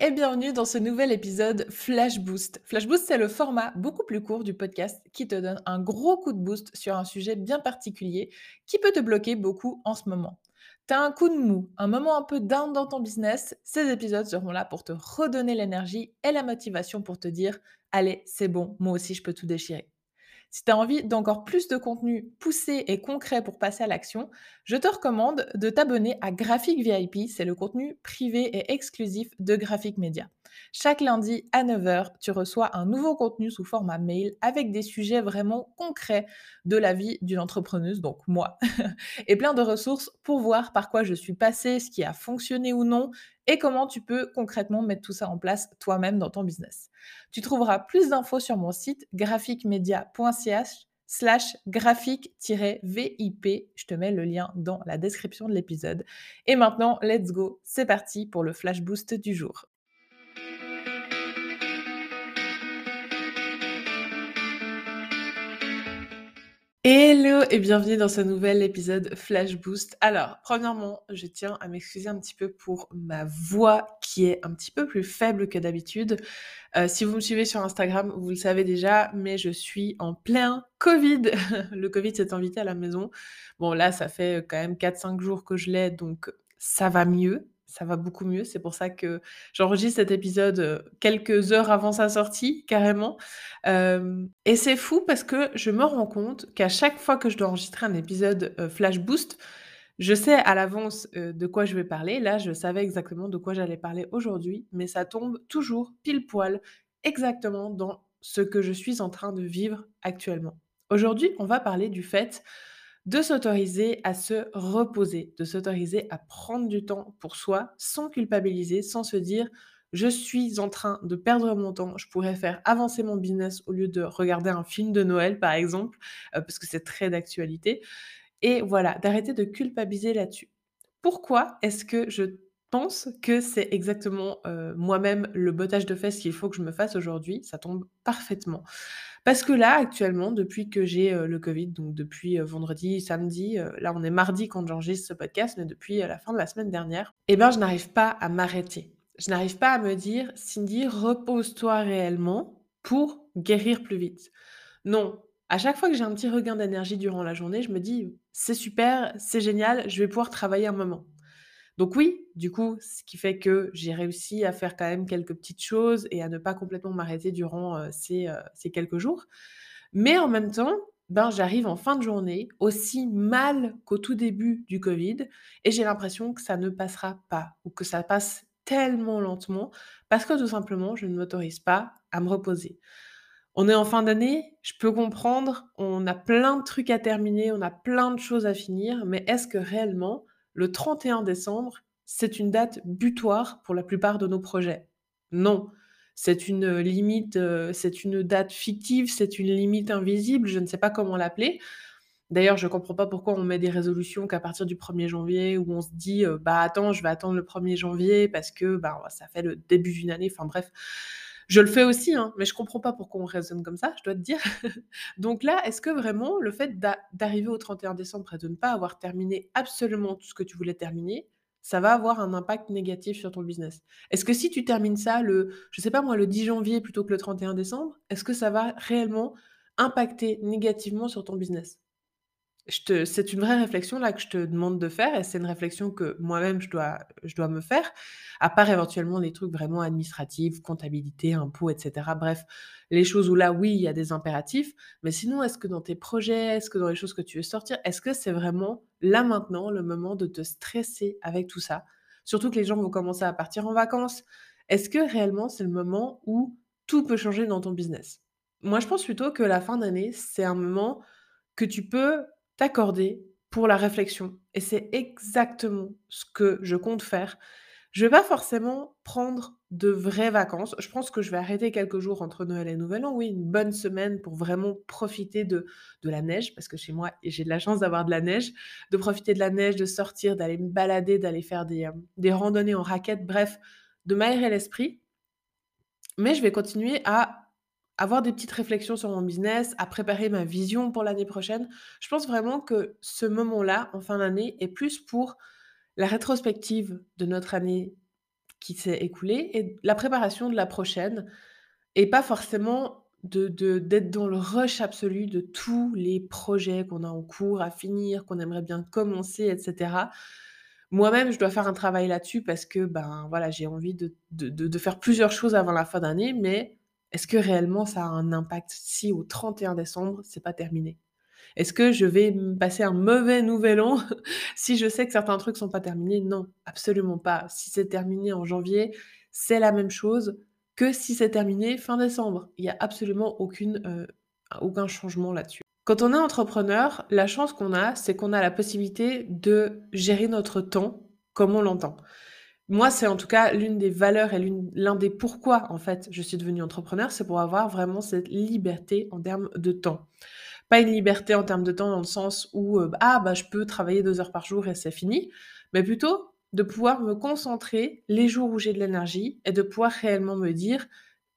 et bienvenue dans ce nouvel épisode Flash Boost. Flash Boost, c'est le format beaucoup plus court du podcast qui te donne un gros coup de boost sur un sujet bien particulier qui peut te bloquer beaucoup en ce moment. T'as un coup de mou, un moment un peu down dans ton business, ces épisodes seront là pour te redonner l'énergie et la motivation pour te dire Allez, c'est bon, moi aussi je peux tout déchirer. Si tu as envie d'encore plus de contenu poussé et concret pour passer à l'action, je te recommande de t'abonner à Graphic VIP, c'est le contenu privé et exclusif de Graphic Media. Chaque lundi à 9h, tu reçois un nouveau contenu sous format mail avec des sujets vraiment concrets de la vie d'une entrepreneuse, donc moi, et plein de ressources pour voir par quoi je suis passée, ce qui a fonctionné ou non, et comment tu peux concrètement mettre tout ça en place toi-même dans ton business. Tu trouveras plus d'infos sur mon site graphicmedia.ch slash graphique-vip. Je te mets le lien dans la description de l'épisode. Et maintenant, let's go, c'est parti pour le flash boost du jour. Hello et bienvenue dans ce nouvel épisode Flash Boost. Alors, premièrement, je tiens à m'excuser un petit peu pour ma voix qui est un petit peu plus faible que d'habitude. Euh, si vous me suivez sur Instagram, vous le savez déjà, mais je suis en plein Covid. le Covid s'est invité à la maison. Bon, là, ça fait quand même 4-5 jours que je l'ai, donc ça va mieux ça va beaucoup mieux. C'est pour ça que j'enregistre cet épisode quelques heures avant sa sortie, carrément. et c'est fou parce que je me rends compte qu'à chaque fois que je dois enregistrer un épisode Flash Boost, je sais à l'avance de quoi je vais parler. Là, je savais exactement de quoi j'allais parler aujourd'hui, mais ça tombe toujours pile poil exactement dans ce que je suis en train de vivre actuellement. Aujourd'hui, on va parler du fait de s'autoriser à se reposer, de s'autoriser à prendre du temps pour soi sans culpabiliser, sans se dire je suis en train de perdre mon temps, je pourrais faire avancer mon business au lieu de regarder un film de Noël par exemple, euh, parce que c'est très d'actualité. Et voilà, d'arrêter de culpabiliser là-dessus. Pourquoi est-ce que je pense que c'est exactement moi-même le bottage de fesses qu'il faut que je me fasse aujourd'hui Ça tombe parfaitement. Parce que là, actuellement, depuis que j'ai le Covid, donc depuis vendredi, samedi, là on est mardi quand j'enregistre ce podcast, mais depuis la fin de la semaine dernière, eh bien je n'arrive pas à m'arrêter. Je n'arrive pas à me dire, Cindy, repose-toi réellement pour guérir plus vite. Non, à chaque fois que j'ai un petit regain d'énergie durant la journée, je me dis, c'est super, c'est génial, je vais pouvoir travailler un moment. Donc oui, du coup, ce qui fait que j'ai réussi à faire quand même quelques petites choses et à ne pas complètement m'arrêter durant ces, ces, quelques jours. Mais en même temps, ben, j'arrive en fin de journée aussi mal qu'au tout début du Covid et j'ai l'impression que ça ne passera pas ou que ça passe tellement lentement parce que tout simplement, je ne m'autorise pas à me reposer. On est en fin d'année, je peux comprendre, on a plein de trucs à terminer, on a plein de choses à finir, mais est-ce que réellement le 31 décembre, c'est une date butoir pour la plupart de nos projets. Non, c'est une limite, euh, c'est une date fictive, c'est une limite invisible, je ne sais pas comment l'appeler. D'ailleurs, je ne comprends pas pourquoi on met des résolutions qu'à partir du 1er janvier, où on se dit, euh, bah attends, je vais attendre le 1er janvier parce que bah, ça fait le début d'une année. Enfin bref, je le fais aussi, hein, mais je comprends pas pourquoi on raisonne comme ça, je dois te dire. Donc là, est-ce que vraiment le fait d'arriver au 31 décembre et de ne pas avoir terminé absolument tout ce que tu voulais terminer, ça va avoir un impact négatif sur ton business? Est-ce que si tu termines ça le, je sais pas moi, le 10 janvier plutôt que le 31 décembre, est-ce que ça va réellement impacter négativement sur ton business? C'est une vraie réflexion là que je te demande de faire et c'est une réflexion que moi-même je dois, je dois me faire, à part éventuellement des trucs vraiment administratifs, comptabilité, impôts, etc. Bref, les choses où là, oui, il y a des impératifs, mais sinon, est-ce que dans tes projets, est-ce que dans les choses que tu veux sortir, est-ce que c'est vraiment là maintenant le moment de te stresser avec tout ça? Surtout que les gens vont commencer à partir en vacances. Est-ce que réellement c'est le moment où tout peut changer dans ton business? Moi, je pense plutôt que la fin d'année, c'est un moment que tu peux t'accorder pour la réflexion. Et c'est exactement ce que je compte faire. Je vais pas forcément prendre de vraies vacances. Je pense que je vais arrêter quelques jours entre Noël et Nouvel An. Oui, une bonne semaine pour vraiment profiter de, de la neige, parce que chez moi, j'ai de la chance d'avoir de la neige, de profiter de la neige, de sortir, d'aller me balader, d'aller faire des, euh, des randonnées en raquette, bref, de m'aérer l'esprit. Mais je vais continuer à avoir des petites réflexions sur mon business, à préparer ma vision pour l'année prochaine. Je pense vraiment que ce moment-là, en fin d'année, est plus pour la rétrospective de notre année qui s'est écoulée et la préparation de la prochaine et pas forcément de de d'être dans le rush absolu de tous les projets qu'on a en cours à finir, qu'on aimerait bien commencer et cetera. Moi-même, je dois faire un travail là-dessus parce que, ben, voilà, j'ai envie de de de de faire plusieurs choses avant la fin d'année, mais est-ce que réellement ça a un impact si au 31 décembre, c'est pas terminé? Est-ce que je vais passer un mauvais nouvel an si je sais que certains trucs sont pas terminés? Non, absolument pas. Si c'est terminé en janvier, c'est la même chose que si c'est terminé fin décembre. Il y a absolument heu, aucun changement là-dessus. Quand on est entrepreneur, la chance qu'on a, c'est qu'on a la possibilité de gérer notre temps comme on l'entend. Moi, c'est en tout cas l'une des valeurs et l'un des pourquoi, en fait, je suis devenue entrepreneur, c'est pour avoir vraiment cette liberté en termes de temps. Pas une liberté en termes de temps dans le sens où, heu, ah bah, je peux travailler 2 heures par jour et c'est fini, mais plutôt de pouvoir me concentrer les jours où j'ai de l'énergie et de pouvoir réellement me dire: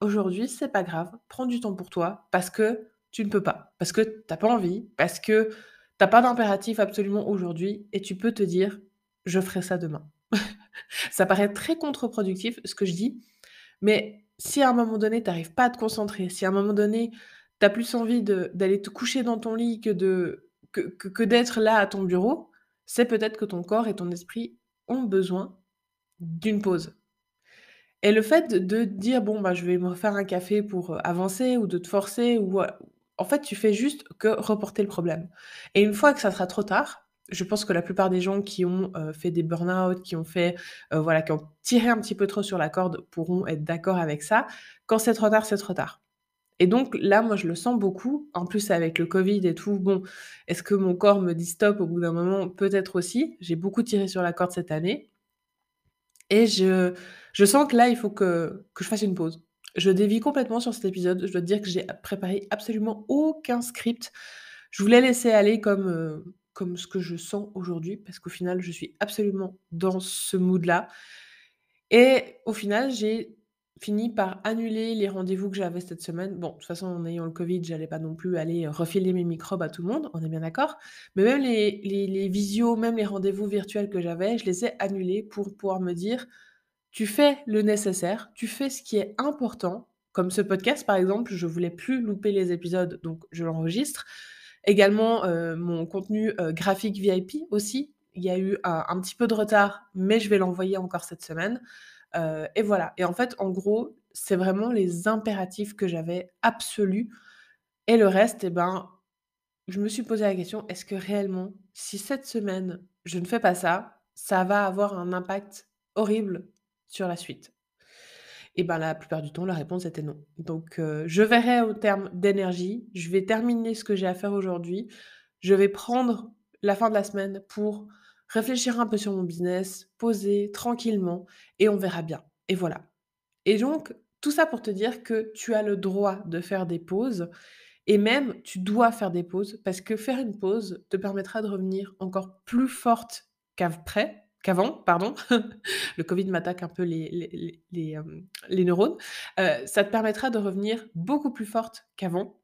«Aujourd'hui, c'est pas grave, prends du temps pour toi parce que tu ne peux pas, parce que tu as pas envie, parce que tu as pas d'impératif absolument aujourd'hui et tu peux te dire: "Je ferai ça demain"». Ça paraît très contre-productif ce que je dis, mais si à un moment donné, tu arrives pas à te concentrer, si à un moment donné, tu as plus envie d'aller te coucher dans ton lit que de que d'être là à ton bureau, c'est peut-être que ton corps et ton esprit ont besoin d'une pause. Et le fait de dire: «Bon, bah, je vais me refaire un café pour, heu, avancer» ou de te forcer ou, heu, en fait, tu fais juste que reporter le problème. Et une fois que ça sera trop tard, je pense que la plupart des gens qui ont, heu, fait des burn-out, qui ont fait, heu, voilà, qui ont tiré un petit peu trop sur la corde pourront être d'accord avec ça. Quand c'est trop tard, c'est trop tard. Et donc là, moi, je le sens beaucoup. En plus, avec le covid et tout, bon, est-ce que mon corps me dit stop au bout d'un moment? Peut-être aussi. J'ai beaucoup tiré sur la corde cette année et je je sens que là, il faut que que je fasse une pause. Je dévie complètement sur cet épisode. Je dois te dire que j'ai préparé absolument aucun script. Je voulais laisser aller comme, heu, comme ce que je sens aujourd'hui parce qu'au final, je suis absolument dans ce mood-là et au final, j'ai fini par annuler les rendez-vous que j'avais cette semaine. Bon, de toute façon, en ayant le covid, j'allais pas non plus aller, heu, refiler mes microbes à tout le monde, on est bien d'accord? Mais même les les les visios, même les rendez-vous virtuels que j'avais, je les ai annulés pour pouvoir me dire: tu fais le nécessaire, tu fais ce qui est important, comme ce podcast par exemple, je voulais plus louper les épisodes, donc je l'enregistre. Également, heu, mon contenu, heu, graphique VIP aussi, il y a eu un un petit peu de retard, mais je vais l'envoyer encore cette semaine, et voilà. Et en fait, en gros, c'est vraiment les impératifs que j'avais absolus. Et le reste et ben, je me suis posé la question: «Est-ce que réellement, si cette semaine, je ne fais pas ça, ça va avoir un impact horrible sur la suite?» Et ben, la plupart du temps, la réponse était non. Donc heu, je verrai au terme d'énergie, je vais terminer ce que j'ai à faire aujourd'hui, je vais prendre la fin de la semaine pour réfléchir un peu sur mon business, poser tranquillement et on verra bien et voilà. Et donc tout ça pour te dire que tu as le droit de faire des pauses et même tu dois faire des pauses parce que faire une pause te permettra de revenir encore plus forte qu'après qu'avant, pardon. Le covid m'attaque un peu les les les les neurones. Heu, ça te permettra de revenir beaucoup plus forte qu'avant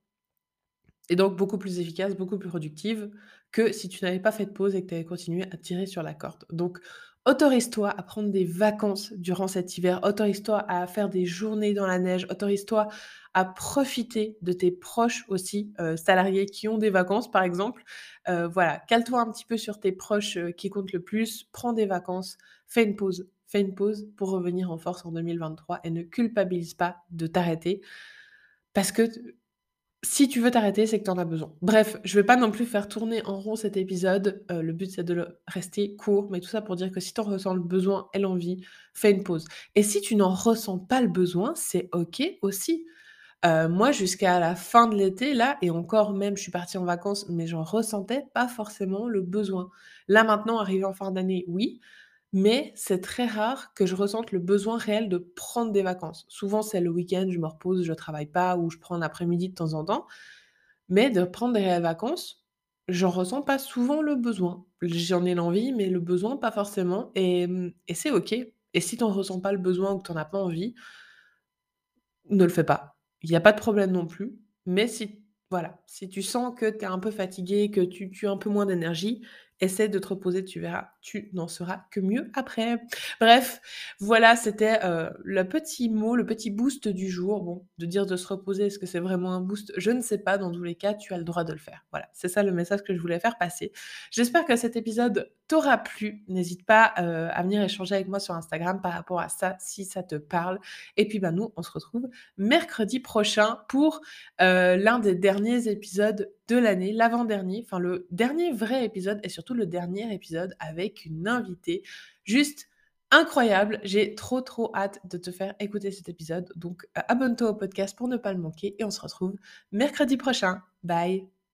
et donc beaucoup plus efficace, beaucoup plus productive que si tu n'avais pas fait de pause et que tu avais continué à tirer sur la corde. Donc autorise-toi à prendre des vacances durant cet hiver, autorise-toi à faire des journées dans la neige, autorise-toi à profiter de tes proches aussi, heu, salariés qui ont des vacances par exemple. Heu, voilà, cale-toi un petit peu sur tes proches, heu, qui comptent le plus, prends des vacances, fais une pause, fais une pause pour revenir en force en 2023 et ne culpabilise pas de t'arrêter parce que si tu veux t'arrêter, c'est que tu en as besoin. Bref, je vais pas non plus faire tourner en rond cet épisode, heu, le but c'est de le rester court, mais tout ça pour dire que si tu en ressens le besoin et l'envie, fais une pause. Et si tu n'en ressens pas le besoin, c'est OK aussi. Heu, moi jusqu'à la fin de l'été là et encore même je suis partie en vacances, mais j'en ressentais pas forcément le besoin. Là maintenant, arrivé en fin d'année, oui, mais c'est très rare que je ressente le besoin réel de prendre des vacances. Souvent, c'est le week-end, je me repose, je travaille pas ou je prends un après-midi de temps en temps. Mais de prendre des réelles vacances, j'en ressens pas souvent le besoin. J'en ai l'envie, mais le besoin, pas forcément et et c'est OK. Et si tu en ressens pas le besoin ou que tu en as pas envie ne le fais pas. Il y a pas de problème non plus. Mais si voilà, si tu sens que tu es un peu fatigué, que tu tu as un peu moins d'énergie, essaie de te reposer, tu verras, tu n'en seras que mieux après. Bref, voilà, c'était euh, le petit mot, le petit boost du jour. Bon, de dire de se reposer, est-ce que c'est vraiment un boost? Je ne sais pas. Dans tous les cas, tu as le droit de le faire. Voilà, c'est ça le message que je voulais faire passer. J'espère que cet épisode t'aura plu. N'hésite pas euh, à venir échanger avec moi sur Instagram par rapport à ça, si ça te parle. Et puis, bah, nous, on se retrouve mercredi prochain pour euh, l'un des derniers épisodes de l'année, l'avant-dernier, enfin le dernier vrai épisode et surtout le dernier épisode avec une invitée juste incroyable. J'ai trop trop hâte de te faire écouter cet épisode. Donc euh, abonne-toi au podcast pour ne pas le manquer et on se retrouve mercredi prochain. Bye